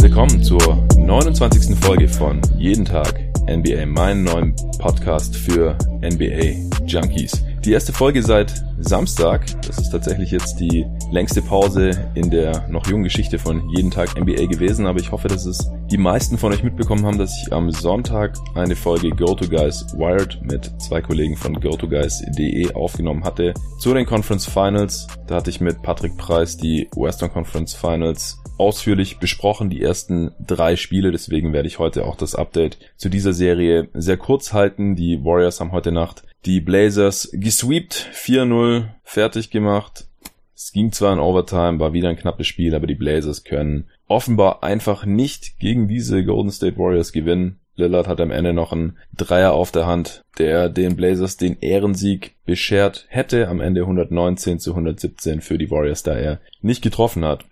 Willkommen zur 29. Folge von Jeden Tag NBA, meinen neuen Podcast für NBA Junkies. Die erste Folge seit Samstag. Das ist tatsächlich jetzt die längste Pause in der noch jungen Geschichte von Jeden Tag NBA gewesen, aber ich hoffe, dass es die meisten von euch mitbekommen haben, dass ich am Sonntag eine Folge Go to Guys Wired mit zwei Kollegen von GoToGuys.de aufgenommen hatte zu den Conference Finals. Da hatte ich mit Patrick Preis die Western Conference Finals ausführlich besprochen, die ersten drei Spiele. Deswegen werde ich heute auch das Update zu dieser Serie sehr kurz halten. Die Warriors haben heute Nacht die Blazers gesweept, 4-0 fertig gemacht. Es ging zwar in Overtime, war wieder ein knappes Spiel, aber die Blazers können offenbar einfach nicht gegen diese Golden State Warriors gewinnen. Lillard hat am Ende noch einen Dreier auf der Hand, der den Blazers den Ehrensieg beschert hätte. Am Ende 119 zu 117 für die Warriors, da er nicht getroffen hat.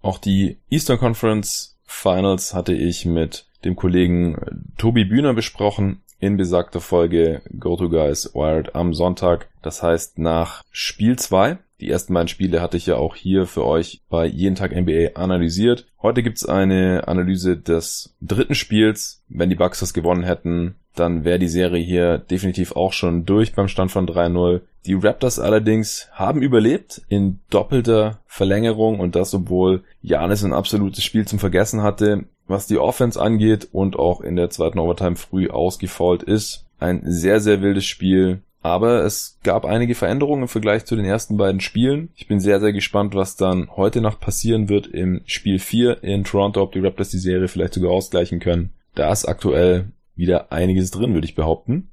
Auch die Eastern Conference Finals hatte ich mit dem Kollegen Tobi Bühner besprochen in besagter Folge Go to Guys Wired am Sonntag. Das heißt nach Spiel 2. Die ersten beiden Spiele hatte ich ja auch hier für euch bei Jeden Tag NBA analysiert. Heute gibt's eine Analyse des dritten Spiels. Wenn die Bucks das gewonnen hätten, dann wäre die Serie hier definitiv auch schon durch beim Stand von 3-0. Die Raptors allerdings haben überlebt in doppelter Verlängerung und das, obwohl Janis ein absolutes Spiel zum Vergessen hatte, was die Offense angeht und auch in der zweiten Overtime früh ausgefault ist. Ein sehr, sehr wildes Spiel. Aber es gab einige Veränderungen im Vergleich zu den ersten beiden Spielen. Ich bin sehr, sehr gespannt, was dann heute Nacht passieren wird im Spiel 4 in Toronto, ob die Raptors die Serie vielleicht sogar ausgleichen können. Da ist aktuell wieder einiges drin, würde ich behaupten.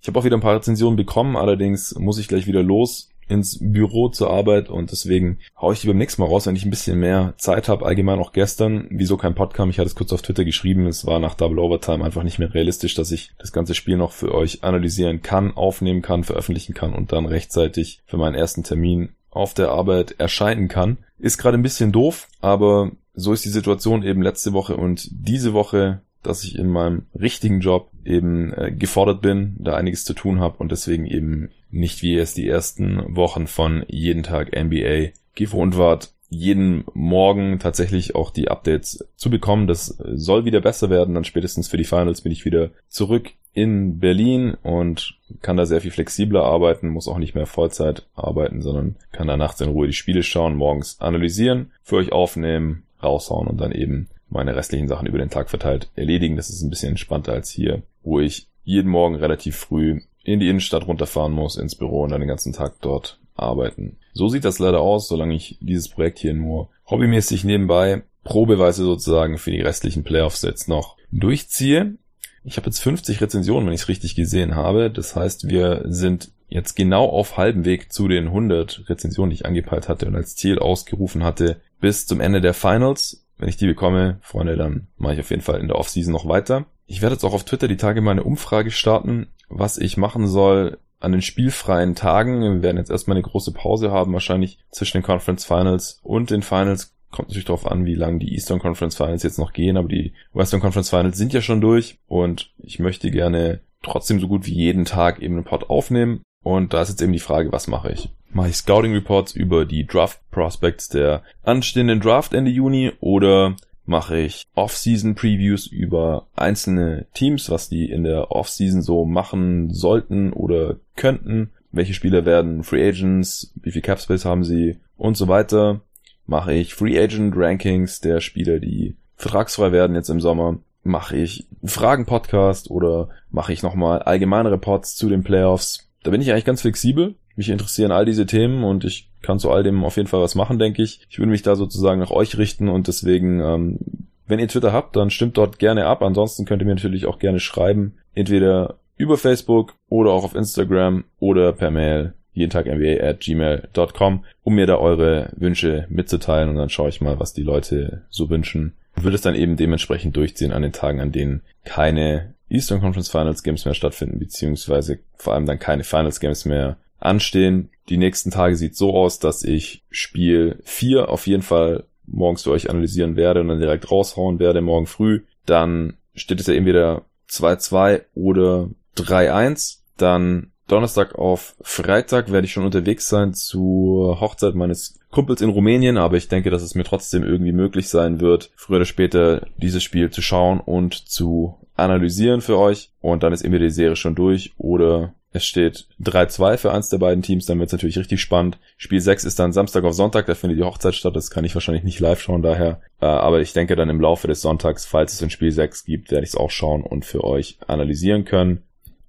Ich habe auch wieder ein paar Rezensionen bekommen, allerdings muss ich gleich wieder los ins Büro zur Arbeit und deswegen haue ich die beim nächsten Mal raus, wenn ich ein bisschen mehr Zeit habe. Allgemein auch gestern, wieso kein Podcast? Ich hatte es kurz auf Twitter geschrieben. Es war nach Double Overtime einfach nicht mehr realistisch, dass ich das ganze Spiel noch für euch analysieren kann, aufnehmen kann, veröffentlichen kann und dann rechtzeitig für meinen ersten Termin auf der Arbeit erscheinen kann. Ist gerade ein bisschen doof, aber so ist die Situation eben letzte Woche und diese Woche dass ich in meinem richtigen Job eben äh, gefordert bin, da einiges zu tun habe und deswegen eben nicht wie es die ersten Wochen von jeden Tag NBA gewohnt wart, jeden Morgen tatsächlich auch die Updates zu bekommen. Das soll wieder besser werden. Dann spätestens für die Finals bin ich wieder zurück in Berlin und kann da sehr viel flexibler arbeiten, muss auch nicht mehr Vollzeit arbeiten, sondern kann da nachts in Ruhe die Spiele schauen, morgens analysieren, für euch aufnehmen, raushauen und dann eben meine restlichen Sachen über den Tag verteilt erledigen. Das ist ein bisschen entspannter als hier, wo ich jeden Morgen relativ früh in die Innenstadt runterfahren muss, ins Büro und dann den ganzen Tag dort arbeiten. So sieht das leider aus, solange ich dieses Projekt hier nur hobbymäßig nebenbei probeweise sozusagen für die restlichen Playoffs jetzt noch durchziehe. Ich habe jetzt 50 Rezensionen, wenn ich es richtig gesehen habe. Das heißt, wir sind jetzt genau auf halbem Weg zu den 100 Rezensionen, die ich angepeilt hatte und als Ziel ausgerufen hatte, bis zum Ende der Finals. Wenn ich die bekomme, Freunde, dann mache ich auf jeden Fall in der Offseason noch weiter. Ich werde jetzt auch auf Twitter die Tage mal eine Umfrage starten, was ich machen soll an den spielfreien Tagen. Wir werden jetzt erstmal eine große Pause haben, wahrscheinlich zwischen den Conference Finals und den Finals. Kommt natürlich darauf an, wie lange die Eastern Conference Finals jetzt noch gehen, aber die Western Conference Finals sind ja schon durch und ich möchte gerne trotzdem so gut wie jeden Tag eben einen Pod aufnehmen. Und da ist jetzt eben die Frage, was mache ich? mache ich Scouting Reports über die Draft Prospects der anstehenden Draft Ende Juni oder mache ich Off-Season Previews über einzelne Teams, was die in der Off-Season so machen sollten oder könnten. Welche Spieler werden Free Agents, wie viel Cap Space haben sie und so weiter. Mache ich Free Agent Rankings der Spieler, die vertragsfrei werden jetzt im Sommer. Mache ich Fragen-Podcast oder mache ich nochmal allgemeine Reports zu den Playoffs. Da bin ich eigentlich ganz flexibel mich interessieren all diese Themen und ich kann zu all dem auf jeden Fall was machen, denke ich. Ich würde mich da sozusagen nach euch richten und deswegen, ähm, wenn ihr Twitter habt, dann stimmt dort gerne ab. Ansonsten könnt ihr mir natürlich auch gerne schreiben. Entweder über Facebook oder auch auf Instagram oder per Mail jeden Tag NBA at gmail.com, um mir da eure Wünsche mitzuteilen und dann schaue ich mal, was die Leute so wünschen. Und würde es dann eben dementsprechend durchziehen an den Tagen, an denen keine Eastern Conference Finals Games mehr stattfinden, beziehungsweise vor allem dann keine Finals Games mehr anstehen. Die nächsten Tage sieht so aus, dass ich Spiel 4 auf jeden Fall morgens für euch analysieren werde und dann direkt raushauen werde morgen früh. Dann steht es ja entweder 2-2 oder 3-1. Dann Donnerstag auf Freitag werde ich schon unterwegs sein zur Hochzeit meines Kumpels in Rumänien, aber ich denke, dass es mir trotzdem irgendwie möglich sein wird, früher oder später dieses Spiel zu schauen und zu analysieren für euch. Und dann ist entweder die Serie schon durch oder es steht 3-2 für eins der beiden Teams, dann wird es natürlich richtig spannend. Spiel 6 ist dann Samstag auf Sonntag, da findet die Hochzeit statt, das kann ich wahrscheinlich nicht live schauen daher. Äh, aber ich denke dann im Laufe des Sonntags, falls es ein Spiel 6 gibt, werde ich es auch schauen und für euch analysieren können.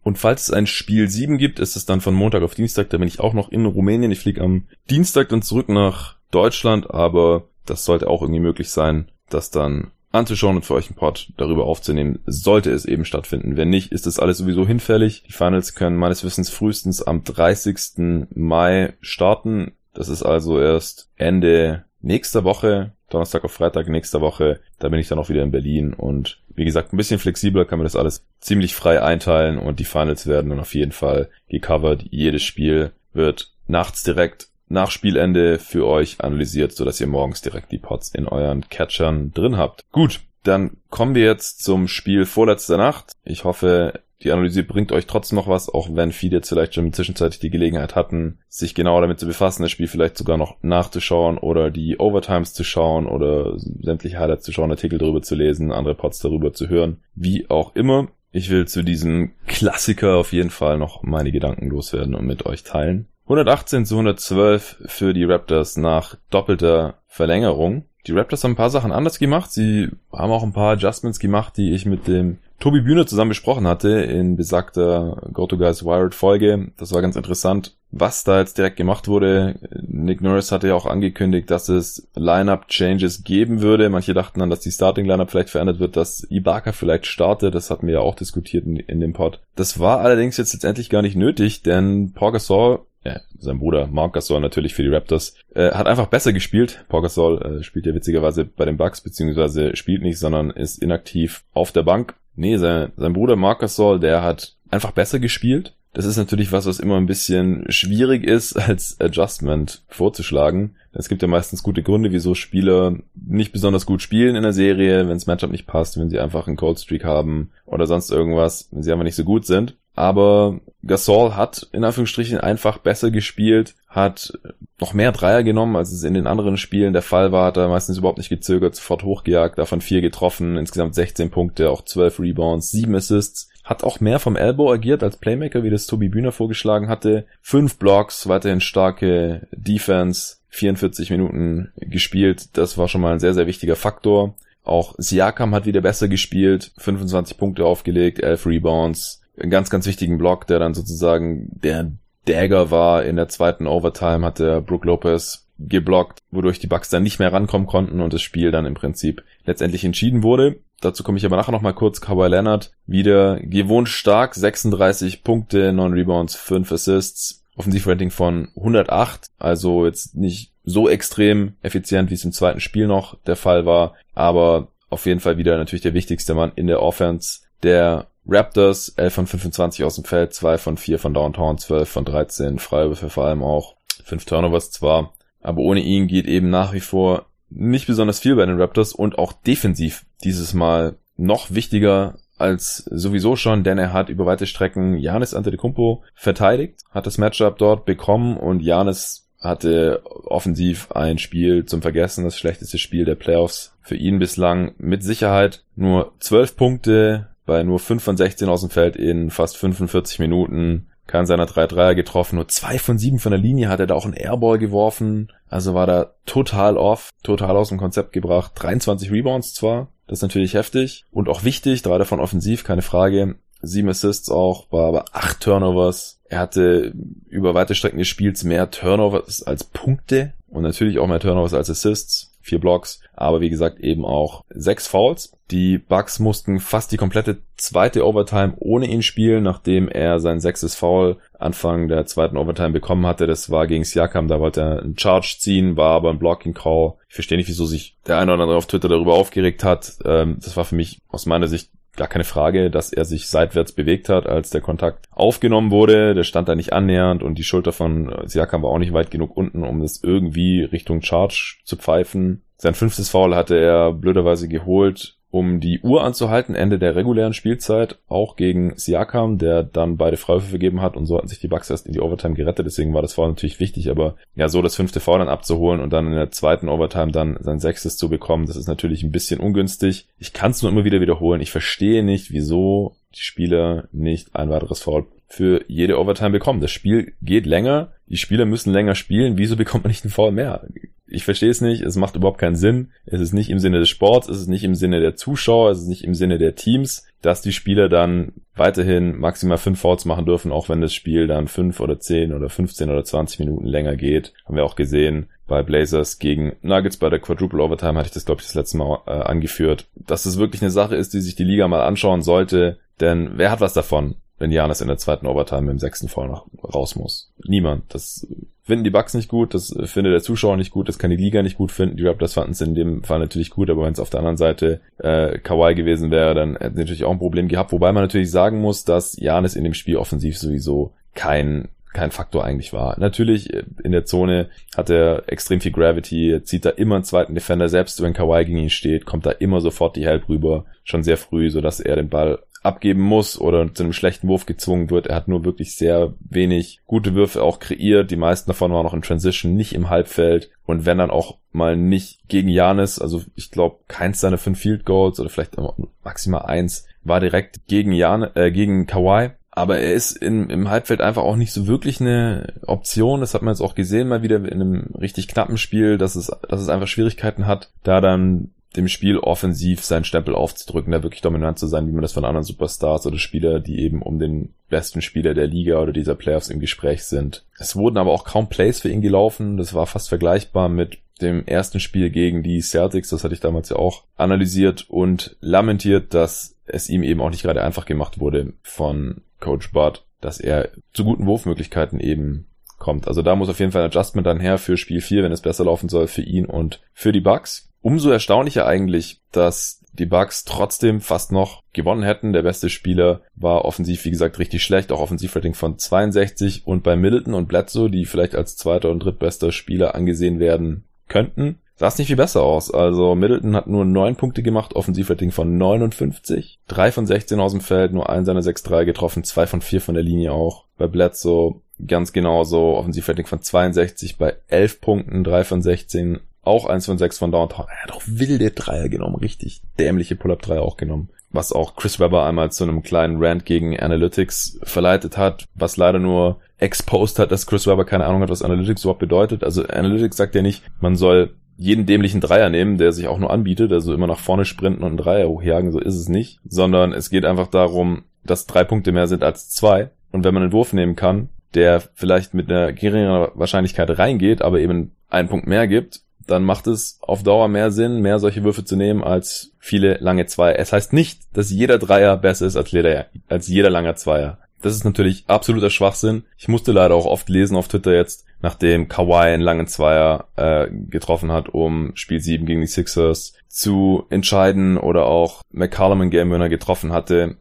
Und falls es ein Spiel 7 gibt, ist es dann von Montag auf Dienstag, da bin ich auch noch in Rumänien. Ich fliege am Dienstag dann zurück nach Deutschland, aber das sollte auch irgendwie möglich sein, das dann anzuschauen und für euch einen Pod darüber aufzunehmen, sollte es eben stattfinden. Wenn nicht, ist das alles sowieso hinfällig. Die Finals können meines Wissens frühestens am 30. Mai starten. Das ist also erst Ende nächster Woche, Donnerstag auf Freitag nächster Woche. Da bin ich dann auch wieder in Berlin und wie gesagt, ein bisschen flexibler kann man das alles ziemlich frei einteilen und die Finals werden dann auf jeden Fall gecovert. Jedes Spiel wird nachts direkt nach Spielende für euch analysiert, sodass ihr morgens direkt die Pots in euren Catchern drin habt. Gut, dann kommen wir jetzt zum Spiel vorletzter Nacht. Ich hoffe, die Analyse bringt euch trotzdem noch was, auch wenn viele jetzt vielleicht schon zwischenzeitlich die Gelegenheit hatten, sich genau damit zu befassen, das Spiel vielleicht sogar noch nachzuschauen oder die Overtimes zu schauen oder sämtliche Highlights zu schauen, Artikel darüber zu lesen, andere Pots darüber zu hören. Wie auch immer. Ich will zu diesem Klassiker auf jeden Fall noch meine Gedanken loswerden und mit euch teilen. 118 zu 112 für die Raptors nach doppelter Verlängerung. Die Raptors haben ein paar Sachen anders gemacht. Sie haben auch ein paar Adjustments gemacht, die ich mit dem Tobi Bühne zusammen besprochen hatte in besagter Go to Guys Wired Folge. Das war ganz interessant, was da jetzt direkt gemacht wurde. Nick Norris hatte ja auch angekündigt, dass es Lineup Changes geben würde. Manche dachten dann, dass die Starting Lineup vielleicht verändert wird, dass Ibaka vielleicht startet. Das hatten wir ja auch diskutiert in, in dem Pod. Das war allerdings jetzt letztendlich gar nicht nötig, denn Paul Gasol ja, sein Bruder Mark Gasol natürlich für die Raptors, äh, hat einfach besser gespielt. Paul Gasol äh, spielt ja witzigerweise bei den Bucks, beziehungsweise spielt nicht, sondern ist inaktiv auf der Bank. Nee, sein, sein Bruder Marcus Saul, der hat einfach besser gespielt. Das ist natürlich was, was immer ein bisschen schwierig ist, als Adjustment vorzuschlagen. Es gibt ja meistens gute Gründe, wieso Spieler nicht besonders gut spielen in der Serie, wenn das Matchup nicht passt, wenn sie einfach einen Cold Streak haben oder sonst irgendwas, wenn sie einfach nicht so gut sind. Aber Gasol hat in Anführungsstrichen einfach besser gespielt, hat noch mehr Dreier genommen, als es in den anderen Spielen der Fall war, hat er meistens überhaupt nicht gezögert, sofort hochgejagt, davon vier getroffen, insgesamt 16 Punkte, auch 12 Rebounds, 7 Assists, hat auch mehr vom Elbow agiert als Playmaker, wie das Tobi Bühner vorgeschlagen hatte, fünf Blocks, weiterhin starke Defense, 44 Minuten gespielt, das war schon mal ein sehr, sehr wichtiger Faktor. Auch Siakam hat wieder besser gespielt, 25 Punkte aufgelegt, 11 Rebounds, einen ganz, ganz wichtigen Block, der dann sozusagen der Dagger war in der zweiten Overtime, hat der Brook Lopez geblockt, wodurch die Bucks dann nicht mehr rankommen konnten und das Spiel dann im Prinzip letztendlich entschieden wurde. Dazu komme ich aber nachher nochmal kurz. Kawhi Leonard wieder gewohnt stark, 36 Punkte, 9 Rebounds, 5 Assists, Offensivrating von 108, also jetzt nicht so extrem effizient, wie es im zweiten Spiel noch der Fall war, aber auf jeden Fall wieder natürlich der wichtigste Mann in der Offense. Der Raptors 11 von 25 aus dem Feld, 2 von 4 von Downtown, 12 von 13 Freiwürfe vor allem auch, 5 Turnovers zwar, aber ohne ihn geht eben nach wie vor nicht besonders viel bei den Raptors und auch defensiv dieses Mal noch wichtiger als sowieso schon, denn er hat über weite Strecken Janis Antetokounmpo verteidigt, hat das Matchup dort bekommen und Janis hatte offensiv ein Spiel zum Vergessen, das schlechteste Spiel der Playoffs für ihn bislang mit Sicherheit. Nur 12 Punkte, bei nur 5 von 16 aus dem Feld in fast 45 Minuten. Keinen seiner 3 Dreier getroffen, nur 2 von 7 von der Linie hat er da auch einen Airball geworfen. Also war da total off, total aus dem Konzept gebracht. 23 Rebounds zwar, das ist natürlich heftig und auch wichtig, drei davon offensiv, keine Frage. Sieben Assists auch, war aber acht Turnovers. Er hatte über weite Strecken des Spiels mehr Turnovers als Punkte und natürlich auch mehr Turnovers als Assists vier Blocks, aber wie gesagt eben auch sechs Fouls. Die Bucks mussten fast die komplette zweite Overtime ohne ihn spielen, nachdem er sein sechstes Foul Anfang der zweiten Overtime bekommen hatte. Das war gegen Siakam, da wollte er einen Charge ziehen, war aber ein Blocking Call. Ich verstehe nicht, wieso sich der eine oder andere auf Twitter darüber aufgeregt hat. Ähm, das war für mich aus meiner Sicht gar keine Frage, dass er sich seitwärts bewegt hat, als der Kontakt aufgenommen wurde. Der stand da nicht annähernd und die Schulter von Siakam war auch nicht weit genug unten, um das irgendwie Richtung Charge zu pfeifen. Sein fünftes Foul hatte er blöderweise geholt, um die Uhr anzuhalten, Ende der regulären Spielzeit, auch gegen Siakam, der dann beide Freiwürfe gegeben hat und so hatten sich die Bucks erst in die Overtime gerettet, deswegen war das Foul natürlich wichtig, aber ja, so das fünfte Foul dann abzuholen und dann in der zweiten Overtime dann sein sechstes zu bekommen, das ist natürlich ein bisschen ungünstig. Ich kann es nur immer wieder wiederholen, ich verstehe nicht, wieso die Spieler nicht ein weiteres Foul für jede Overtime bekommen. Das Spiel geht länger, die Spieler müssen länger spielen, wieso bekommt man nicht einen Foul mehr? Ich verstehe es nicht, es macht überhaupt keinen Sinn. Es ist nicht im Sinne des Sports, es ist nicht im Sinne der Zuschauer, es ist nicht im Sinne der Teams, dass die Spieler dann weiterhin maximal fünf Fouls machen dürfen, auch wenn das Spiel dann fünf oder zehn oder 15 oder 20 Minuten länger geht. Haben wir auch gesehen bei Blazers gegen Nuggets bei der Quadruple Overtime hatte ich das, glaube ich, das letzte Mal äh, angeführt. Dass es wirklich eine Sache ist, die sich die Liga mal anschauen sollte, denn wer hat was davon? Wenn Janis in der zweiten Overtime im sechsten Fall noch raus muss. Niemand. Das finden die Bucks nicht gut, das findet der Zuschauer nicht gut, das kann die Liga nicht gut finden. Die Raptors fanden es in dem Fall natürlich gut, aber wenn es auf der anderen Seite äh, Kawhi gewesen wäre, dann hätten sie natürlich auch ein Problem gehabt. Wobei man natürlich sagen muss, dass Janis in dem Spiel offensiv sowieso kein kein Faktor eigentlich war. Natürlich, äh, in der Zone hat er extrem viel Gravity, zieht da immer einen zweiten Defender, selbst wenn Kawhi gegen ihn steht, kommt da immer sofort die Help rüber, schon sehr früh, so er den Ball abgeben muss oder zu einem schlechten Wurf gezwungen wird. Er hat nur wirklich sehr wenig gute Würfe auch kreiert. Die meisten davon waren noch in Transition, nicht im Halbfeld. Und wenn dann auch mal nicht gegen Janis, also ich glaube, keins seiner fünf Field Goals oder vielleicht maximal eins war direkt gegen Jan, äh, gegen Kawhi. Aber er ist in, im Halbfeld einfach auch nicht so wirklich eine Option. Das hat man jetzt auch gesehen, mal wieder in einem richtig knappen Spiel, dass es, dass es einfach Schwierigkeiten hat, da dann dem Spiel offensiv seinen Stempel aufzudrücken, da wirklich dominant zu sein, wie man das von anderen Superstars oder Spieler, die eben um den besten Spieler der Liga oder dieser Playoffs im Gespräch sind. Es wurden aber auch kaum Plays für ihn gelaufen. Das war fast vergleichbar mit dem ersten Spiel gegen die Celtics. Das hatte ich damals ja auch analysiert und lamentiert, dass es ihm eben auch nicht gerade einfach gemacht wurde von Coach Bud, dass er zu guten Wurfmöglichkeiten eben kommt. Also da muss auf jeden Fall ein Adjustment dann her für Spiel 4, wenn es besser laufen soll für ihn und für die Bucks. Umso erstaunlicher eigentlich, dass die Bucks trotzdem fast noch gewonnen hätten. Der beste Spieler war offensiv, wie gesagt, richtig schlecht, auch Offensivrating von 62 und bei Middleton und Bledsoe, die vielleicht als zweiter und drittbester Spieler angesehen werden könnten, sah es nicht viel besser aus. Also Middleton hat nur neun Punkte gemacht, Offensivrating von 59, drei von 16 aus dem Feld, nur ein seiner 6-3 getroffen, zwei von vier von der Linie auch. Bei Bledsoe ganz genauso, Offensivrating von 62 bei 11 Punkten, drei von 16 auch eins von sechs von Downtown. Er hat auch wilde Dreier genommen, richtig dämliche Pull-Up-Dreier auch genommen. Was auch Chris Webber einmal zu einem kleinen Rant gegen Analytics verleitet hat, was leider nur exposed hat, dass Chris Webber keine Ahnung hat, was Analytics überhaupt bedeutet. Also Analytics sagt ja nicht, man soll jeden dämlichen Dreier nehmen, der sich auch nur anbietet, also immer nach vorne sprinten und einen Dreier hochjagen, so ist es nicht, sondern es geht einfach darum, dass drei Punkte mehr sind als zwei. Und wenn man einen Wurf nehmen kann, der vielleicht mit einer geringeren Wahrscheinlichkeit reingeht, aber eben einen Punkt mehr gibt, dann macht es auf Dauer mehr Sinn, mehr solche Würfe zu nehmen als viele lange Zweier. Es heißt nicht, dass jeder Dreier besser ist als jeder, als jeder langer Zweier. Das ist natürlich absoluter Schwachsinn. Ich musste leider auch oft lesen auf Twitter jetzt, nachdem Kawhi einen langen Zweier äh, getroffen hat, um Spiel 7 gegen die Sixers zu entscheiden oder auch McCallum einen Game Winner getroffen hatte,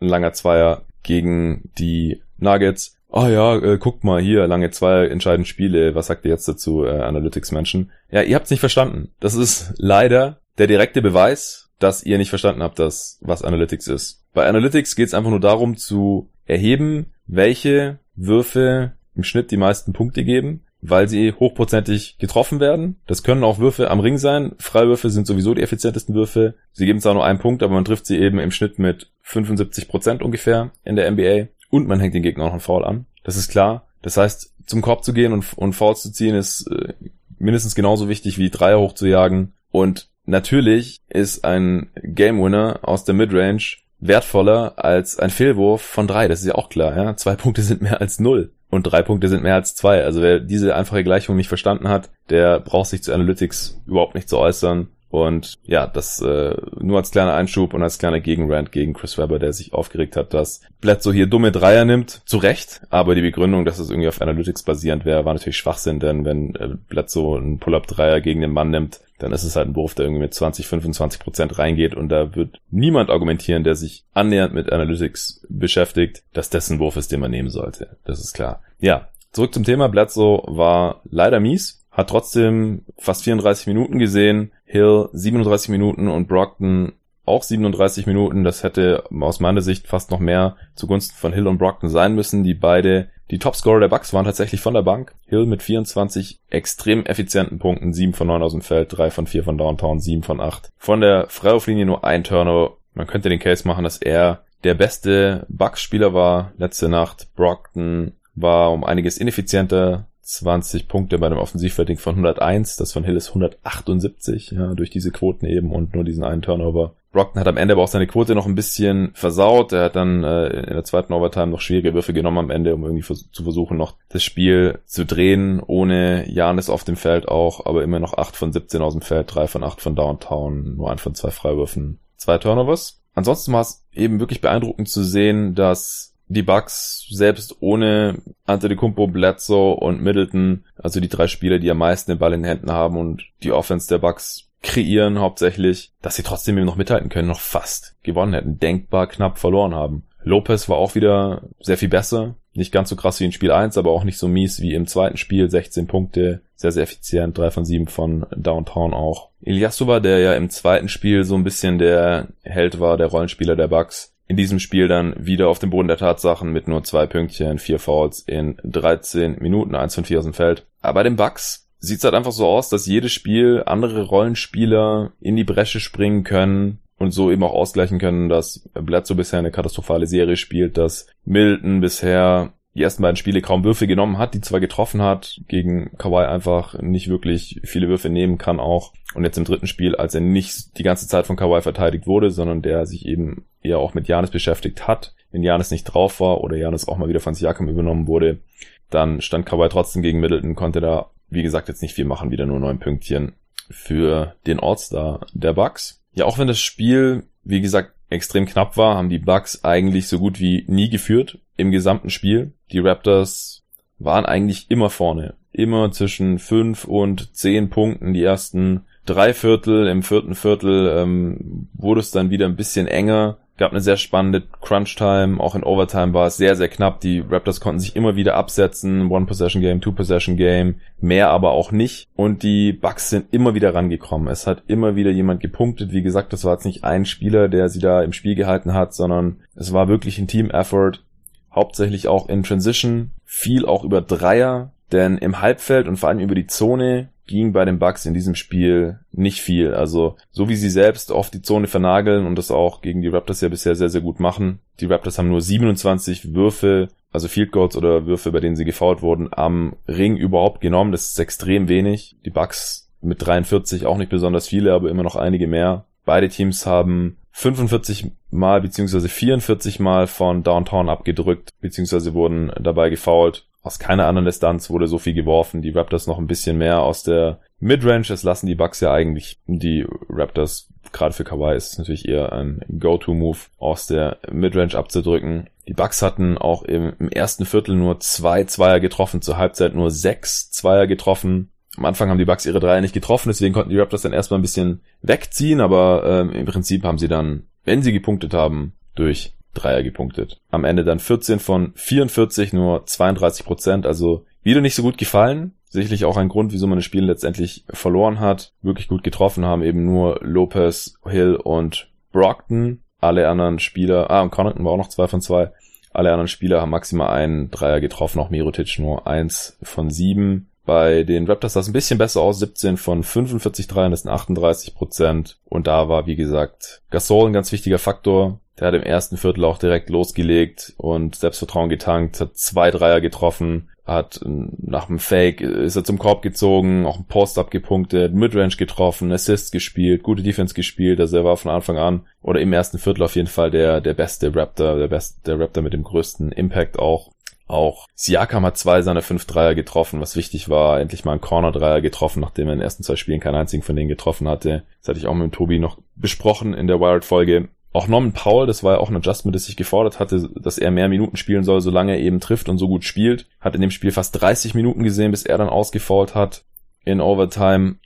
ein langer Zweier gegen die Nuggets ah ja, äh, guckt mal hier, lange zwei entscheidende Spiele, was sagt ihr jetzt dazu, äh, Analytics-Menschen? Ja, ihr habt's nicht verstanden. Das ist leider der direkte Beweis, dass ihr nicht verstanden habt, dass, was Analytics ist. Bei Analytics geht's einfach nur darum zu erheben, welche Würfe im Schnitt die meisten Punkte geben, weil sie hochprozentig getroffen werden. Das können auch Würfe am Ring sein. Freiwürfe sind sowieso die effizientesten Würfe. Sie geben zwar nur einen Punkt, aber man trifft sie eben im Schnitt mit 75 Prozent ungefähr in der NBA und man hängt den Gegner auch einen Foul an. Das ist klar. Das heißt, zum Korb zu gehen und, und Fouls zu ziehen ist äh, mindestens genauso wichtig wie Dreier hochzujagen. Und natürlich ist ein Game Winner aus der Midrange wertvoller als ein Fehlwurf von drei. Das ist ja auch klar. Ja? Zwei Punkte sind mehr als null und drei Punkte sind mehr als zwei. Also wer diese einfache Gleichung nicht verstanden hat, der braucht sich zu Analytics überhaupt nicht zu äußern Und ja, das äh, nur als kleiner Einschub und als kleiner Gegenrand gegen Chris Webber, der sich aufgeregt hat, dass Bledsoe hier dumme Dreier nimmt. Zu Recht, aber die Begründung, dass es irgendwie auf Analytics basierend wäre, war natürlich Schwachsinn, denn wenn äh, Bledsoe einen Pull-Up-Dreier gegen den Mann nimmt, dann ist es halt ein Wurf, der irgendwie mit 20, 25 Prozent reingeht und da wird niemand argumentieren, der sich annähernd mit Analytics beschäftigt, dass das ein Wurf ist, den man nehmen sollte. Das ist klar. Ja, zurück zum Thema. Bledsoe war leider mies, hat trotzdem fast 34 Minuten gesehen, Hill 37 Minuten und Brockton auch 37 Minuten. Das hätte aus meiner Sicht fast noch mehr zugunsten von Hill und Brockton sein müssen, die beide die Topscorer der Bucks waren tatsächlich von der Bank. Hill mit 24 extrem effizienten Punkten, 7 von 9 aus dem Feld, 3 von 4 von Downtown, 7 von 8. Von der Freiwurflinie nur ein Turnover. Man könnte den Case machen, dass er der beste Bucks-Spieler war letzte Nacht. Brockton war um einiges ineffizienter, 20 Punkte bei einem Offensivrating von 101. Das von Hill ist 178, ja, durch diese Quoten eben und nur diesen einen Turnover. Brockton hat am Ende aber auch seine Quote noch ein bisschen versaut. Er hat dann äh, in der zweiten Overtime noch schwierige Würfe genommen am Ende, um irgendwie zu versuchen, noch das Spiel zu drehen, ohne Janis auf dem Feld auch, aber immer noch 8 von 17 aus dem Feld, 3 von 8 von Downtown, nur ein von zwei Freiwürfen, zwei Turnovers. Ansonsten war es eben wirklich beeindruckend zu sehen, dass die Bucks selbst ohne Antetokounmpo, Bledsoe und Middleton, also die drei Spieler, die am meisten den Ball in den Händen haben und die Offense der Bucks kreieren hauptsächlich, dass sie trotzdem eben noch mithalten können, noch fast gewonnen hätten, denkbar knapp verloren haben. Lopez war auch wieder sehr viel besser, nicht ganz so krass wie in Spiel 1, aber auch nicht so mies wie im zweiten Spiel, 16 Punkte, sehr, sehr effizient, 3 von 7 von Downtown auch. Ilyasova, der ja im zweiten Spiel so ein bisschen der Held war, der Rollenspieler der Bucks, in diesem Spiel dann wieder auf dem Boden der Tatsachen mit nur zwei Pünktchen, vier Fouls in 13 Minuten, eins von vier aus dem Feld. Aber bei den Bucks sieht es halt einfach so aus, dass jedes Spiel andere Rollenspieler in die Bresche springen können und so eben auch ausgleichen können, dass Bledsoe bisher eine katastrophale Serie spielt, dass Milton bisher die ersten beiden Spiele kaum Würfe genommen hat, die zwar getroffen hat, gegen Kawhi einfach nicht wirklich viele Würfe nehmen kann auch. Und jetzt im dritten Spiel, als er nicht die ganze Zeit von Kawhi verteidigt wurde, sondern der sich eben eher auch mit Janis beschäftigt hat, wenn Janis nicht drauf war oder Janis auch mal wieder von Siakam übernommen wurde, dann stand Kawhi trotzdem gegen Middleton, konnte da, wie gesagt, jetzt nicht viel machen, wieder nur neun Pünktchen für den All-Star der Bucks. Ja, auch wenn das Spiel, wie gesagt, extrem knapp war, haben die Bucks eigentlich so gut wie nie geführt im gesamten Spiel. Die Raptors waren eigentlich immer vorne. Immer zwischen fünf und zehn Punkten die ersten drei Viertel. Im vierten Viertel ähm, wurde es dann wieder ein bisschen enger. Gab eine sehr spannende Crunch-Time. Auch in Overtime war es sehr, sehr knapp. Die Raptors konnten sich immer wieder absetzen. One-Possession-Game, Two-Possession-Game. Mehr aber auch nicht. Und die Bucks sind immer wieder rangekommen. Es hat immer wieder jemand gepunktet. Wie gesagt, das war jetzt nicht ein Spieler, der sie da im Spiel gehalten hat, sondern es war wirklich ein Team-Effort hauptsächlich auch in Transition, viel auch über Dreier, denn im Halbfeld und vor allem über die Zone ging bei den Bucks in diesem Spiel nicht viel. Also so wie sie selbst oft die Zone vernageln und das auch gegen die Raptors ja bisher sehr, sehr gut machen. Die Raptors haben nur 27 Würfe, also Field Goals oder Würfe, bei denen sie gefoult wurden, am Ring überhaupt genommen. Das ist extrem wenig. Die Bucks mit 43 auch nicht besonders viele, aber immer noch einige mehr. Beide Teams haben 45 Mal beziehungsweise 44 Mal von Downtown abgedrückt, beziehungsweise wurden dabei gefoult. Aus keiner anderen Distanz wurde so viel geworfen. Die Raptors noch ein bisschen mehr aus der Midrange. Das lassen die Bucks ja eigentlich. Die Raptors, gerade für Kawhi, ist es natürlich eher ein Go-To-Move, aus der Midrange abzudrücken. Die Bucks hatten auch im, im ersten Viertel nur zwei Zweier getroffen, zur Halbzeit nur sechs Zweier getroffen. Am Anfang haben die Bucks ihre Dreier nicht getroffen, deswegen konnten die Raptors dann erstmal ein bisschen wegziehen, aber ähm, im Prinzip haben sie dann, wenn sie gepunktet haben, durch Dreier gepunktet. Am Ende dann 14 von 44, nur 32 Prozent, also wieder nicht so gut gefallen. Sicherlich auch ein Grund, wieso man das Spiel letztendlich verloren hat. Wirklich gut getroffen haben eben nur Lopez, Hill und Brockton. Alle anderen Spieler, ah, und Connaughton war auch noch zwei von zwei. Alle anderen Spieler haben maximal einen Dreier getroffen, auch Mirotic nur eins von sieben. Bei den Raptors sah es ein bisschen besser aus, 17 von 45 Dreiern, das sind 38 Prozent. Und da war, wie gesagt, Gasol ein ganz wichtiger Faktor. Der hat im ersten Viertel auch direkt losgelegt und Selbstvertrauen getankt, hat zwei Dreier getroffen, hat nach dem Fake ist er zum Korb gezogen, auch ein Post-Up gepunktet, Midrange getroffen, Assists gespielt, gute Defense gespielt, also er war von Anfang an oder im ersten Viertel auf jeden Fall der, der beste Raptor, der beste, der Raptor mit dem größten Impact auch Auch Siakam hat zwei seiner fünf Dreier getroffen, was wichtig war. Endlich mal ein Corner-Dreier getroffen, nachdem er in den ersten zwei Spielen keinen einzigen von denen getroffen hatte. Das hatte ich auch mit dem Tobi noch besprochen in der Wired-Folge. Auch Norman Powell, das war ja auch ein Adjustment, das sich gefordert hatte, dass er mehr Minuten spielen soll, solange er eben trifft und so gut spielt. Hat in dem Spiel fast 30 Minuten gesehen, bis er dann ausgefault hat. In Overtime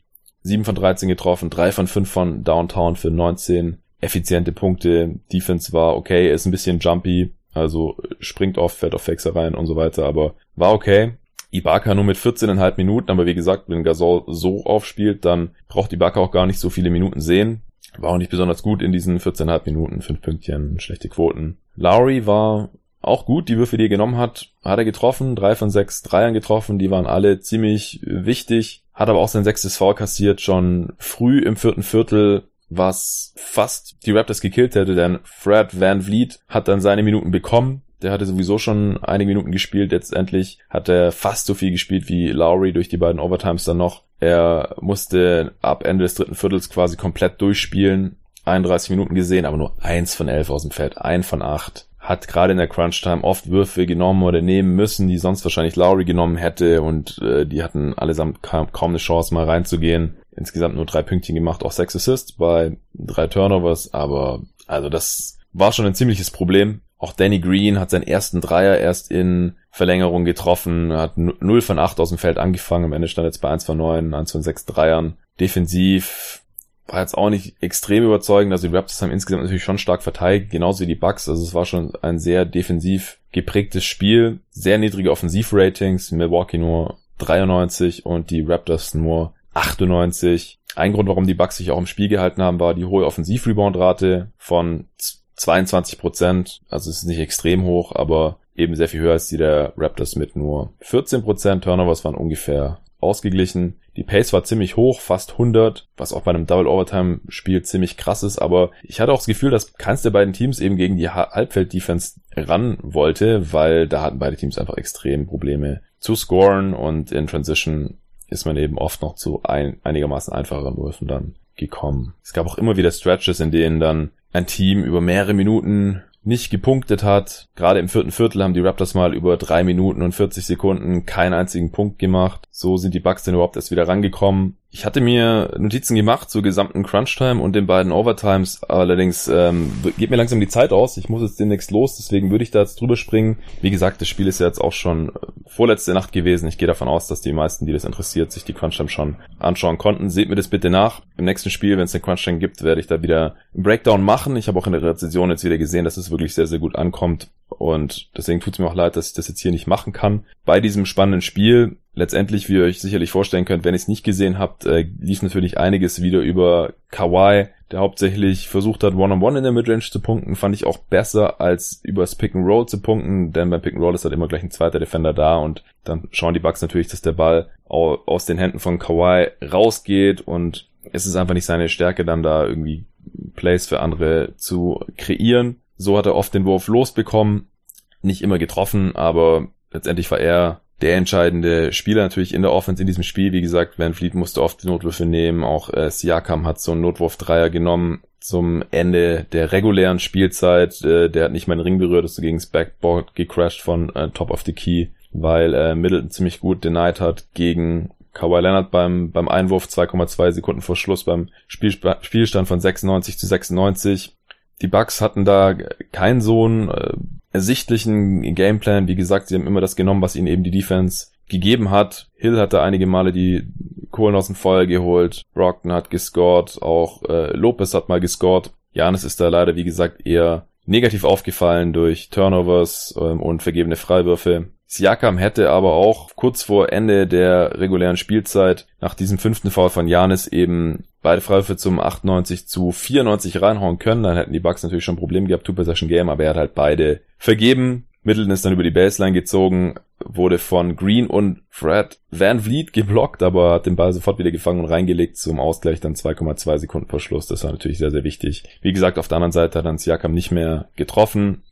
7 von 13 getroffen, 3 von 5 von Downtown für 19 effiziente Punkte. Defense war okay, ist ein bisschen jumpy, also springt oft, fährt auf Fexer rein und so weiter, aber war okay. Ibaka nur mit 14,5 Minuten, aber wie gesagt, wenn Gasol so aufspielt, dann braucht Ibaka auch gar nicht so viele Minuten sehen. War auch nicht besonders gut in diesen 14,5 Minuten, 5 Pünktchen, schlechte Quoten. Lowry war auch gut, die Würfe, die er genommen hat, hat er getroffen, drei von sechs Dreiern getroffen, die waren alle ziemlich wichtig, hat aber auch sein sechstes Foul kassiert, schon früh im vierten Viertel, was fast die Raptors gekillt hätte, denn Fred Van Vliet hat dann seine Minuten bekommen, der hatte sowieso schon einige Minuten gespielt. Letztendlich hat er fast so viel gespielt wie Lowry durch die beiden Overtimes dann noch. Er musste ab Ende des dritten Viertels quasi komplett durchspielen. 31 Minuten gesehen, aber nur eins von elf aus dem Feld, ein von acht. Hat gerade in der Crunch-Time oft Würfe genommen oder nehmen müssen, die sonst wahrscheinlich Lowry genommen hätte und äh, die hatten allesamt kaum, kaum eine Chance mal reinzugehen. Insgesamt nur drei Pünktchen gemacht, auch sechs Assists bei drei Turnovers, aber also das war schon ein ziemliches Problem. Auch Danny Green hat seinen ersten Dreier erst in Verlängerung getroffen, hat 0 von 8 aus dem Feld angefangen, am Ende stand jetzt bei 1 von 9, 1 von 6 Dreiern. Defensiv war jetzt auch nicht extrem überzeugend, also die Raptors haben insgesamt natürlich schon stark verteidigt, genauso wie die Bucks, also es war schon ein sehr defensiv geprägtes Spiel, sehr niedrige Offensivratings, Milwaukee nur 93 und die Raptors nur 98. Ein Grund, warum die Bucks sich auch im Spiel gehalten haben, war die hohe Offensiv-Rebound-Rate von 22 Prozent. Also es ist nicht extrem hoch, aber eben sehr viel höher als die der Raptors mit nur 14 Prozent. Turnovers waren ungefähr ausgeglichen. Die Pace war ziemlich hoch, fast 100, was auch bei einem Double Overtime Spiel ziemlich krass ist, aber ich hatte auch das Gefühl, dass keins der beiden Teams eben gegen die Halbfeld Defense ran wollte, weil da hatten beide Teams einfach extrem Probleme zu scoren und in Transition ist man eben oft noch zu ein, einigermaßen einfacheren Würfen dann gekommen. Es gab auch immer wieder Stretches, in denen dann ein Team über mehrere Minuten nicht gepunktet hat. Gerade im vierten Viertel haben die Raptors mal über drei Minuten und 40 Sekunden keinen einzigen Punkt gemacht. So sind die Bucks dann überhaupt erst wieder rangekommen. Ich hatte mir Notizen gemacht zur gesamten Crunch-Time und den beiden Overtimes, allerdings ähm, geht mir langsam die Zeit aus. Ich muss jetzt demnächst los, deswegen würde ich da jetzt drüber springen. Wie gesagt, das Spiel ist ja jetzt auch schon äh, vorletzte Nacht gewesen. Ich gehe davon aus, dass die meisten, die das interessiert, sich die Crunch-Time schon anschauen konnten. Seht mir das bitte nach. Im nächsten Spiel, wenn es eine Crunch-Time gibt, werde ich da wieder einen Breakdown machen. Ich habe auch in der Rezension jetzt wieder gesehen, dass es wirklich sehr, sehr gut ankommt. Und deswegen tut es mir auch leid, dass ich das jetzt hier nicht machen kann. Bei diesem spannenden Spiel letztendlich, wie ihr euch sicherlich vorstellen könnt, wenn ihr es nicht gesehen habt, äh, lief natürlich einiges wieder über Kawhi, der hauptsächlich versucht hat, One-on-One -on -one in der Midrange zu punkten, fand ich auch besser als übers Pick-and-Roll zu punkten, denn beim Pick-and-Roll ist halt immer gleich ein zweiter Defender da und dann schauen die Bugs natürlich, dass der Ball aus den Händen von Kawhi rausgeht und es ist einfach nicht seine Stärke, dann da irgendwie Plays für andere zu kreieren. So hat er oft den Wurf losbekommen, nicht immer getroffen, aber letztendlich war er der entscheidende Spieler natürlich in der Offense in diesem Spiel. Wie gesagt, Van Fleet musste oft Notwürfe nehmen. Auch äh, Siakam hat so einen Notwurf-Dreier genommen zum Ende der regulären Spielzeit. Äh, der hat nicht mal den Ring berührt, ist so gegen das Backboard gecrashed von äh, Top of the Key, weil äh, Middleton ziemlich gut denied hat gegen Kawhi Leonard beim, beim Einwurf 2,2 Sekunden vor Schluss beim Spielsp Spielstand von 96 zu 96. Die Bucks hatten da keinen Sohn, äh, ersichtlichen Gameplan. Wie gesagt, sie haben immer das genommen, was ihnen eben die Defense gegeben hat. Hill hatte einige Male die Kohlen aus dem Feuer geholt. Brockton hat gescored. Auch äh, Lopez hat mal gescored. Janis ist da leider, wie gesagt, eher negativ aufgefallen durch Turnovers ähm, und vergebene Freiwürfe. Siakam hätte aber auch kurz vor Ende der regulären Spielzeit nach diesem fünften Foul von Janis eben beide Freiwürfe zum 98 zu 94 reinhauen können. Dann hätten die Bucks natürlich schon ein Problem gehabt, Two-Possession-Game, aber er hat halt beide vergeben. Middleton ist dann über die Baseline gezogen, wurde von Green und Fred Van Vliet geblockt, aber hat den Ball sofort wieder gefangen und reingelegt zum Ausgleich dann 2,2 Sekunden vor Schluss. Das war natürlich sehr, sehr wichtig. Wie gesagt, auf der anderen Seite hat dann Siakam nicht mehr getroffen.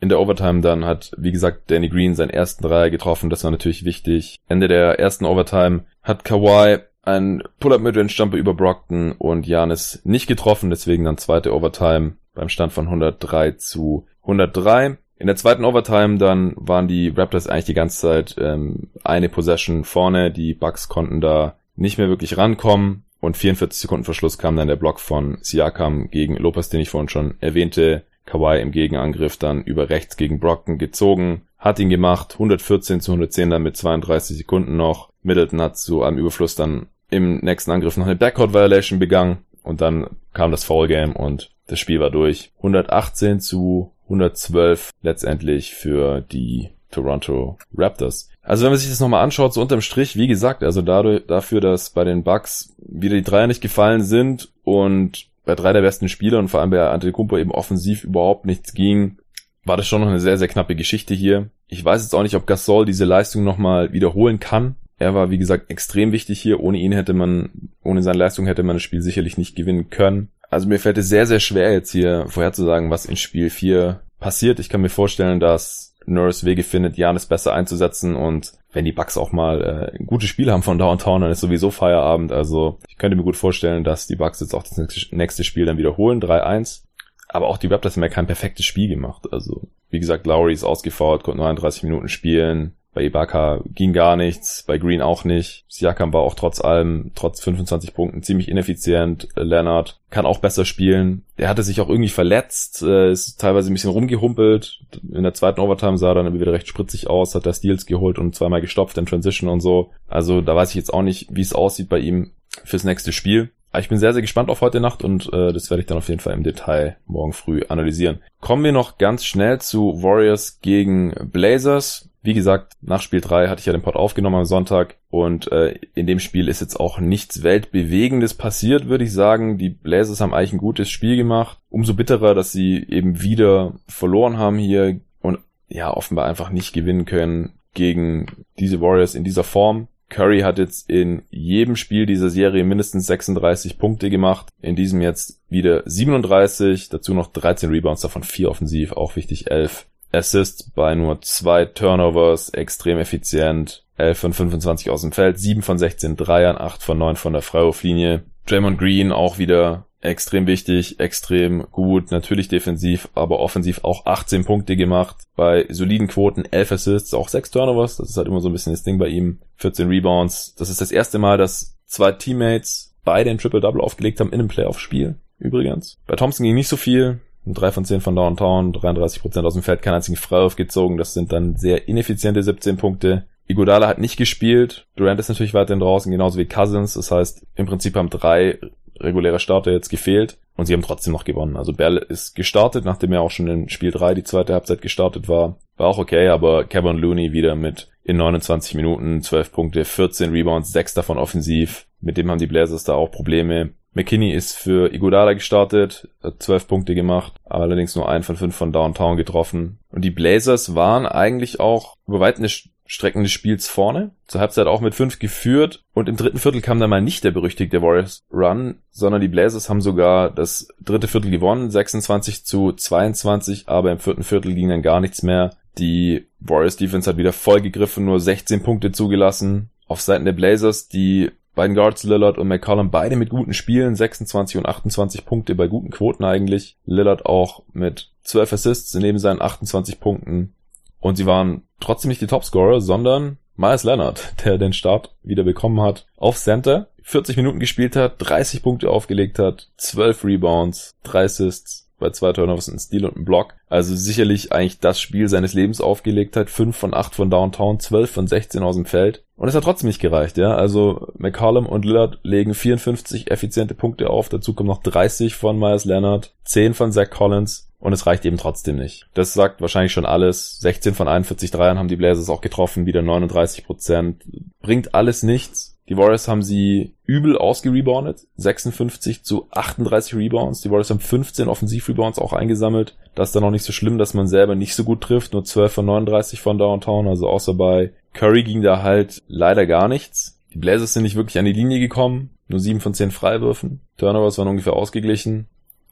In der Overtime dann hat, wie gesagt, Danny Green seinen ersten Dreier getroffen. Das war natürlich wichtig. Ende der ersten Overtime hat Kawhi ein Pull-Up Midrange Jumper über Brockton und Janis nicht getroffen, deswegen dann zweite Overtime beim Stand von 103 zu 103. In der zweiten Overtime dann waren die Raptors eigentlich die ganze Zeit ähm, eine Possession vorne. Die Bucks konnten da nicht mehr wirklich rankommen. Und 44 Sekunden Verschluss kam dann der Block von Siakam gegen Lopez, den ich vorhin schon erwähnte. Kawhi im Gegenangriff dann über rechts gegen Brockton gezogen, hat ihn gemacht, 114 zu 110 dann mit 32 Sekunden noch. Middleton hat zu einem Überfluss dann im nächsten Angriff noch eine Backcourt Violation begangen und dann kam das Foul Game und das Spiel war durch. 118 zu 112 letztendlich für die Toronto Raptors. Also wenn man sich das nochmal anschaut, so unterm Strich, wie gesagt, also dadurch, dafür, dass bei den Bucks wieder die Dreier nicht gefallen sind und bei drei der besten Spieler und vor allem bei Antetokounmpo eben offensiv überhaupt nichts ging, war das schon noch eine sehr, sehr knappe Geschichte hier. Ich weiß jetzt auch nicht, ob Gasol diese Leistung nochmal wiederholen kann. Er war, wie gesagt, extrem wichtig hier. Ohne ihn hätte man, ohne seine Leistung hätte man das Spiel sicherlich nicht gewinnen können. Also mir fällt es sehr, sehr schwer jetzt hier vorherzusagen, was in Spiel 4 passiert. Ich kann mir vorstellen, dass Nurse Wege findet, Janis besser einzusetzen und wenn die Bucks auch mal äh, ein gutes Spiel haben von Downtown, dann ist sowieso Feierabend. Also ich könnte mir gut vorstellen, dass die Bucks jetzt auch das nächste Spiel dann wiederholen, 3-1. Aber auch die Raptors haben ja kein perfektes Spiel gemacht. Also wie gesagt, Lowry ist ausgefault, konnte 39 Minuten spielen. Bei Ibaka ging gar nichts, bei Green auch nicht. Siakam war auch trotz allem, trotz 25 Punkten ziemlich ineffizient. Leonard kann auch besser spielen. Er hatte sich auch irgendwie verletzt, äh, ist teilweise ein bisschen rumgehumpelt. In der zweiten Overtime sah er dann wieder recht spritzig aus, hat da Steals geholt und zweimal gestopft in Transition und so. Also da weiß ich jetzt auch nicht, wie es aussieht bei ihm fürs nächste Spiel. Aber ich bin sehr, sehr gespannt auf heute Nacht und äh, das werde ich dann auf jeden Fall im Detail morgen früh analysieren. Kommen wir noch ganz schnell zu Warriors gegen Blazers. Wie gesagt, nach Spiel 3 hatte ich ja den Pod aufgenommen am Sonntag und äh, in dem Spiel ist jetzt auch nichts Weltbewegendes passiert, würde ich sagen. Die Blazers haben eigentlich ein gutes Spiel gemacht. Umso bitterer, dass sie eben wieder verloren haben hier und ja, offenbar einfach nicht gewinnen können gegen diese Warriors in dieser Form. Curry hat jetzt in jedem Spiel dieser Serie mindestens 36 Punkte gemacht. In diesem jetzt wieder 37, dazu noch 13 Rebounds, davon 4 offensiv, auch wichtig 11 Assists bei nur zwei Turnovers, extrem effizient. 11 von 25 aus dem Feld, 7 von 16 Dreiern, 8 von 9 von der Freiwurflinie. Draymond Green auch wieder extrem wichtig, extrem gut, natürlich defensiv, aber offensiv auch 18 Punkte gemacht. Bei soliden Quoten 11 Assists, auch 6 Turnovers, das ist halt immer so ein bisschen das Ding bei ihm. 14 Rebounds. Das ist das erste Mal, dass zwei Teammates beide ein Triple-Double aufgelegt haben in einem Playoff-Spiel. Übrigens. Bei Thompson ging nicht so viel. 3 von 10 von Downtown, 33% aus dem Feld, kein einzigen Freiwurf gezogen. Das sind dann sehr ineffiziente 17 Punkte. Iguodala hat nicht gespielt. Durant ist natürlich weiterhin draußen, genauso wie Cousins. Das heißt, im Prinzip haben drei reguläre Starter jetzt gefehlt und sie haben trotzdem noch gewonnen. Also Bell ist gestartet, nachdem er auch schon in Spiel 3 die zweite Halbzeit gestartet war. War auch okay, aber Kevin Looney wieder mit in 29 Minuten 12 Punkte, 14 Rebounds, 6 davon offensiv. Mit dem haben die Blazers da auch Probleme. McKinney ist für Iguodala gestartet, hat 12 Punkte gemacht, allerdings nur ein von fünf von Downtown getroffen. Und die Blazers waren eigentlich auch über weit eine Strecken des Spiels vorne, zur Halbzeit auch mit fünf geführt und im dritten Viertel kam dann mal nicht der berüchtigte Warriors Run, sondern die Blazers haben sogar das dritte Viertel gewonnen, 26 zu 22, aber im vierten Viertel ging dann gar nichts mehr. Die Warriors Defense hat wieder voll gegriffen, nur 16 Punkte zugelassen. Auf Seiten der Blazers, die beiden Guards Lillard und McCollum beide mit guten Spielen, 26 und 28 Punkte bei guten Quoten eigentlich. Lillard auch mit 12 Assists neben seinen 28 Punkten. Und sie waren trotzdem nicht die Topscorer, sondern Miles Leonard, der den Start wieder bekommen hat auf Center, 40 Minuten gespielt hat, 30 Punkte aufgelegt hat, 12 Rebounds, 3 Assists, bei zwei Turnovers, ein Steal und ein Block. Also sicherlich eigentlich das Spiel seines Lebens aufgelegt hat. 5 von 8 von Downtown, 12 von 16 aus dem Feld. Und es hat trotzdem nicht gereicht, ja. Also McCollum und Lillard legen 54 effiziente Punkte auf. Dazu kommen noch 30 von Myers Leonard, 10 von Zach Collins. Und es reicht eben trotzdem nicht. Das sagt wahrscheinlich schon alles. 16 von 41 Dreiern haben die Blazers auch getroffen, wieder 39 Prozent. Bringt alles nichts. Die Warriors haben sie übel ausgereboundet. 56 zu 38 Rebounds. Die Warriors haben 15 Offensivrebounds auch eingesammelt. Das ist dann auch nicht so schlimm, dass man selber nicht so gut trifft. Nur 12 von 39 von Downtown. Also außer bei Curry ging da halt leider gar nichts. Die Blazers sind nicht wirklich an die Linie gekommen. Nur 7 von 10 Freiwürfen. Turnovers waren ungefähr ausgeglichen.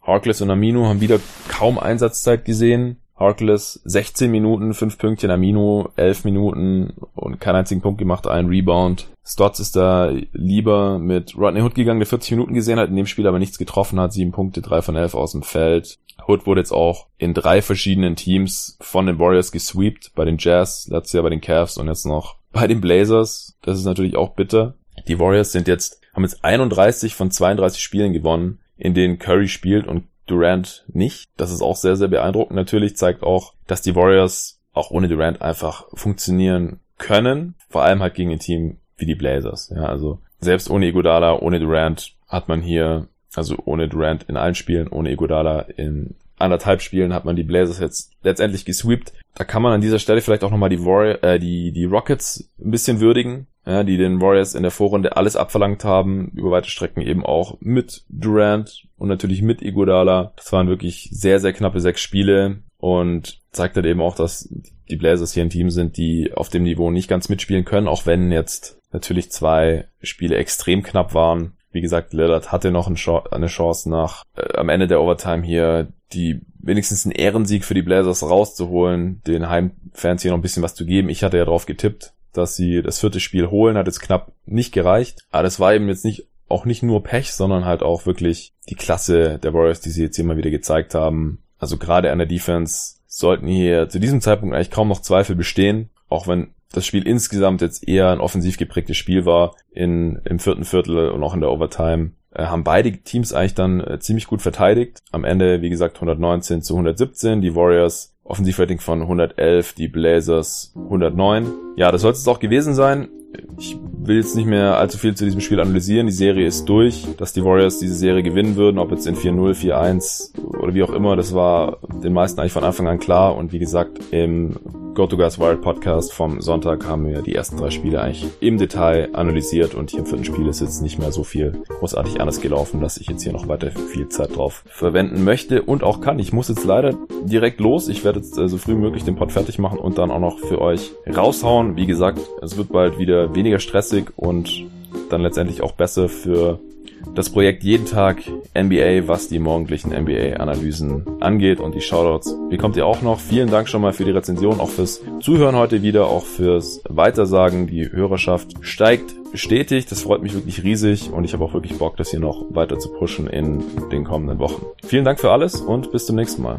Harkless und Amino haben wieder kaum Einsatzzeit gesehen. Harkless 16 Minuten, 5 Pünktchen Amino, 11 Minuten und keinen einzigen Punkt gemacht, ein Rebound. Stotts ist da lieber mit Rodney Hood gegangen, der 40 Minuten gesehen hat, in dem Spiel aber nichts getroffen hat, 7 Punkte, 3 von 11 aus dem Feld. Hood wurde jetzt auch in drei verschiedenen Teams von den Warriors gesweept, bei den Jazz, letztes Jahr bei den Cavs und jetzt noch bei den Blazers. Das ist natürlich auch bitter. Die Warriors sind jetzt, haben jetzt 31 von 32 Spielen gewonnen, in denen Curry spielt und Durant nicht. Das ist auch sehr, sehr beeindruckend. Natürlich zeigt auch, dass die Warriors auch ohne Durant einfach funktionieren können. Vor allem halt gegen ein Team wie die Blazers. Ja, also selbst ohne Iguodala, ohne Durant hat man hier, also ohne Durant in allen Spielen, ohne Iguodala in anderthalb Spielen hat man die Blazers jetzt letztendlich gesweept. Da kann man an dieser Stelle vielleicht auch nochmal die, Warrior, äh, die, die Rockets ein bisschen würdigen ja, die den Warriors in der Vorrunde alles abverlangt haben, über weite Strecken eben auch mit Durant und natürlich mit Iguodala. Das waren wirklich sehr, sehr knappe sechs Spiele und zeigt halt eben auch, dass die Blazers hier ein Team sind, die auf dem Niveau nicht ganz mitspielen können, auch wenn jetzt natürlich zwei Spiele extrem knapp waren. Wie gesagt, Lillard hatte noch eine Chance nach äh, am Ende der Overtime hier die wenigstens einen Ehrensieg für die Blazers rauszuholen, den Heimfans hier noch ein bisschen was zu geben. Ich hatte ja drauf getippt, dass sie das vierte Spiel holen, hat jetzt knapp nicht gereicht. Aber das war eben jetzt nicht, auch nicht nur Pech, sondern halt auch wirklich die Klasse der Warriors, die sie jetzt immer wieder gezeigt haben. Also gerade an der Defense sollten hier zu diesem Zeitpunkt eigentlich kaum noch Zweifel bestehen, auch wenn das Spiel insgesamt jetzt eher ein offensiv geprägtes Spiel war in, im vierten Viertel und auch in der Overtime äh, haben beide Teams eigentlich dann äh, ziemlich gut verteidigt. Am Ende, wie gesagt, 119 zu 117. Die Warriors Offensivrating von 111, die Blazers 109. Ja, das soll es auch gewesen sein. Ich will jetzt nicht mehr allzu viel zu diesem Spiel analysieren. Die Serie ist durch. Dass die Warriors diese Serie gewinnen würden, ob jetzt in 4-0, 4-1 oder wie auch immer, das war den meisten eigentlich von Anfang an klar. Und wie gesagt, im Go to Guys Wild Podcast vom Sonntag haben wir die ersten drei Spiele eigentlich im Detail analysiert und hier im vierten Spiel ist jetzt nicht mehr so viel großartig anders gelaufen, dass ich jetzt hier noch weiter viel Zeit drauf verwenden möchte und auch kann. Ich muss jetzt leider direkt los. Ich werde jetzt äh, so früh wie möglich den Pod fertig machen und dann auch noch für euch raushauen. Wie gesagt, es wird bald wieder weniger stressig und dann letztendlich auch besser für das Projekt jeden Tag NBA, was die morgendlichen NBA-Analysen angeht und die Shoutouts bekommt ihr auch noch. Vielen Dank schon mal für die Rezension, auch fürs Zuhören heute wieder, auch fürs Weitersagen. Die Hörerschaft steigt stetig. Das freut mich wirklich riesig und ich habe auch wirklich Bock, das hier noch weiter zu pushen in den kommenden Wochen. Vielen Dank für alles und bis zum nächsten Mal.